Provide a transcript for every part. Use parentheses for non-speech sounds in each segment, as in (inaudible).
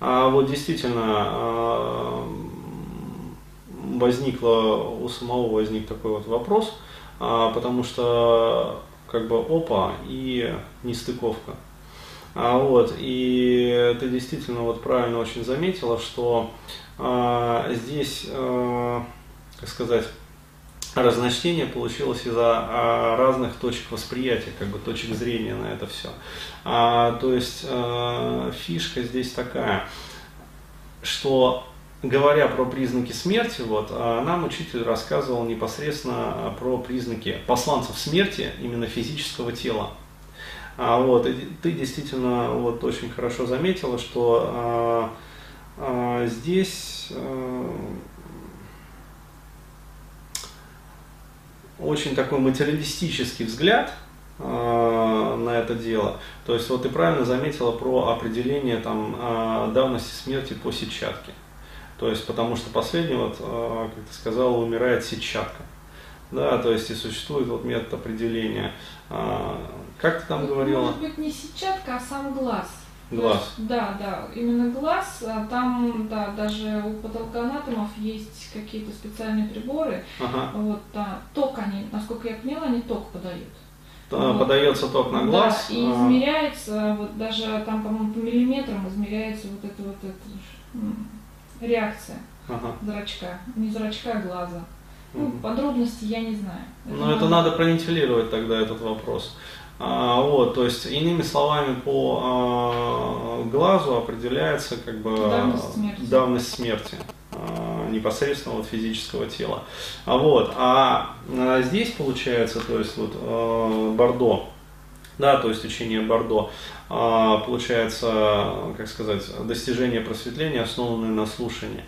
а, вот действительно а, возникло, у самого возник такой вот вопрос, а, потому что как бы опа и нестыковка. А, вот, и ты действительно вот правильно очень заметила, что а, здесь, а, как сказать, разночтение получилось из-за а, разных точек восприятия, как бы точек зрения на это все. А, то есть а, фишка здесь такая, что говоря про признаки смерти, вот, а, нам учитель рассказывал непосредственно про признаки посланцев смерти, именно физического тела. А, вот, и ты действительно вот, очень хорошо заметила, что а, а, здесь а, очень такой материалистический взгляд э, на это дело. То есть вот ты правильно заметила про определение там, э, давности смерти по сетчатке. То есть потому что последний, вот, э, как ты сказала, умирает сетчатка. Да, то есть и существует вот метод определения. Э, как ты там говорила? Может быть не сетчатка, а сам глаз. Глаз. Да, да, именно глаз. А там, да, даже у патологоанатомов есть какие-то специальные приборы. Ага. Вот, да, ток они, насколько я поняла, они ток подают. Вот. Подается ток на глаз. Да, и а. измеряется, вот даже там, по-моему, по миллиметрам измеряется вот эта вот эта реакция ага. зрачка. Не зрачка, а глаза. Ну, угу. подробности я не знаю. Это Но надо... это надо провентилировать тогда этот вопрос. А, вот, то есть, иными словами, по а, глазу определяется как бы давность смерти, давность смерти а, непосредственно вот физического тела. А вот, а, здесь получается, то есть вот Бордо, да, то есть учение Бордо, получается, как сказать, достижение просветления, основанное на слушании.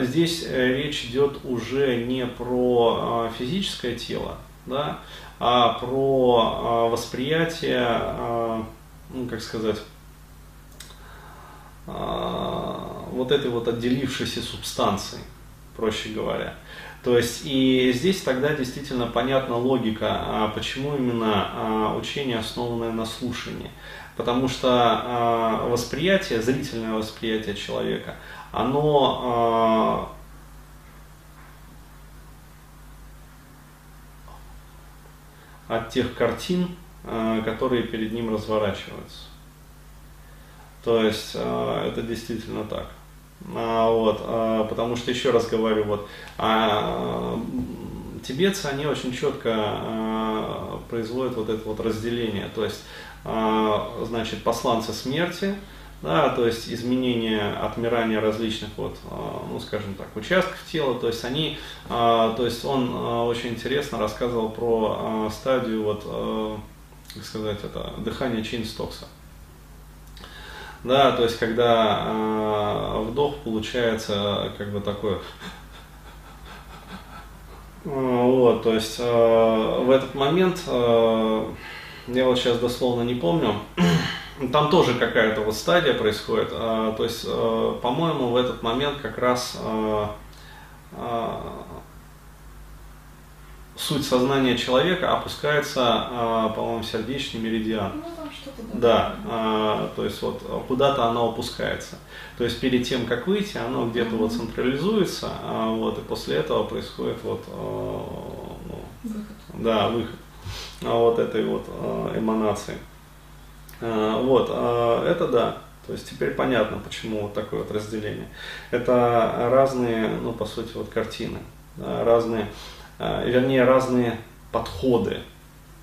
Здесь э, речь идет уже не про физическое тело, да, а про а, восприятие, а, ну, как сказать, а, вот этой вот отделившейся субстанции, проще говоря. То есть и здесь тогда действительно понятна логика, почему именно учение основанное на слушании. Потому что восприятие, зрительное восприятие человека, оно от тех картин, э, которые перед ним разворачиваются. То есть э, это действительно так. А, вот, а, потому что, еще раз говорю, вот, а, тибетцы, они очень четко а, производят вот это вот разделение. То есть, значит, посланцы смерти, да, то есть изменение, отмирание различных вот, а, ну, скажем так, участков тела, то есть они, а, то есть он а, очень интересно рассказывал про стадию вот, как сказать, это дыхание Чинстокса. Да, то есть когда вдох получается как бы такой (laughs) вот, то есть в этот момент, я вот сейчас дословно не помню, (clears throat) там тоже какая-то вот стадия происходит. А, то есть, а, по-моему, в этот момент как раз а, суть сознания человека опускается, по-моему, в сердечный меридиан. Ну, да. То есть вот куда-то оно опускается. То есть перед тем, как выйти, оно где-то mm-hmm. вот централизуется, вот, и после этого происходит вот, ну, выход. Да, выход вот этой вот эманации. А, вот, а, это да. То есть теперь понятно, почему вот такое вот разделение. Это разные, ну, по сути, вот картины, разные, а, вернее, разные подходы.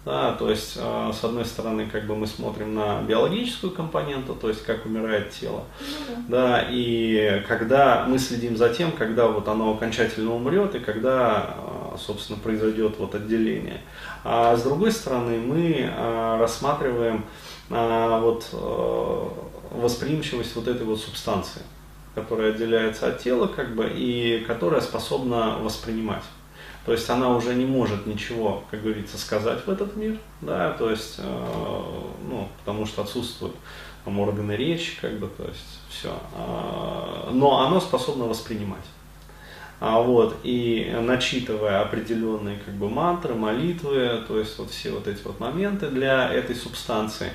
Да, то есть, с одной стороны, как бы мы смотрим на биологическую компоненту, то есть как умирает тело, mm да, и когда мы следим за тем, когда вот оно окончательно умрет и когда, собственно, произойдет вот отделение. А с другой стороны, мы рассматриваем а, вот, э, восприимчивость вот этой вот субстанции, которая отделяется от тела, как бы, и которая способна воспринимать. То есть она уже не может ничего, как говорится, сказать в этот мир, да, то есть, э, ну, потому что отсутствуют там, органы речи, как бы, то есть все. Э, но оно способно воспринимать. А, вот, и начитывая определенные как бы мантры, молитвы, то есть вот все вот эти вот моменты для этой субстанции,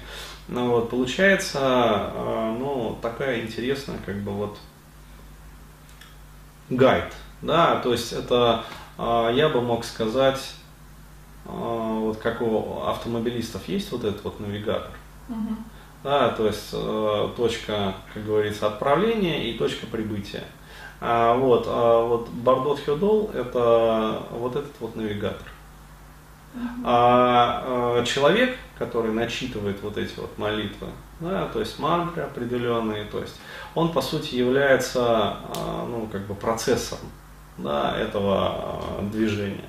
ну вот, получается, а, ну, такая интересная как бы вот гайд, да, то есть это, а, я бы мог сказать, вот как у автомобилистов есть вот этот вот навигатор, uh-huh. да, то есть э, точка, как говорится, отправления и точка прибытия. А, вот, а вот Бардот Хёдол это вот этот вот навигатор. А, а человек, который начитывает вот эти вот молитвы, да, то есть мантры определенные, то есть он по сути является а, ну, как бы процессором да, этого а, движения.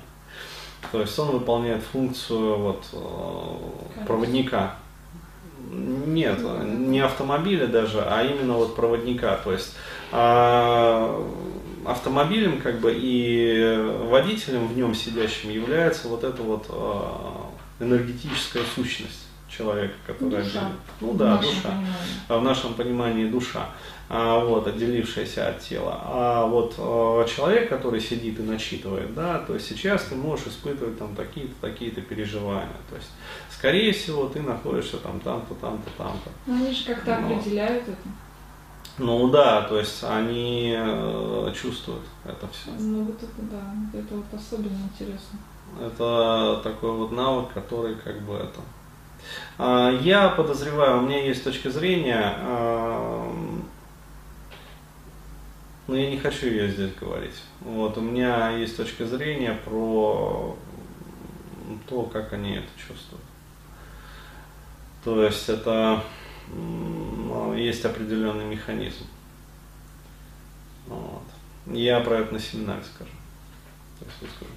То есть он выполняет функцию вот, проводника. Нет, не автомобиля даже, а именно вот проводника. То есть а автомобилем как бы и водителем в нем сидящим является вот эта вот а, энергетическая сущность человека, которая душа. ну да, в душа, понимании. в нашем понимании душа, а, вот отделившаяся от тела, а вот а, человек, который сидит и начитывает, да, то есть сейчас ты можешь испытывать там такие-то такие-то переживания, то есть скорее всего ты находишься там там-то там-то там-то. Ну они же как-то Но... определяют это. Ну да, то есть они э, чувствуют это все. Ну вот это да, это вот особенно интересно. Это такой вот навык, который как бы это. А, я подозреваю, у меня есть точка зрения, а, но я не хочу ее здесь говорить. Вот, у меня есть точка зрения про то, как они это чувствуют. То есть это есть определенный механизм. Вот. Я про это на семинаре скажу. Так скажу.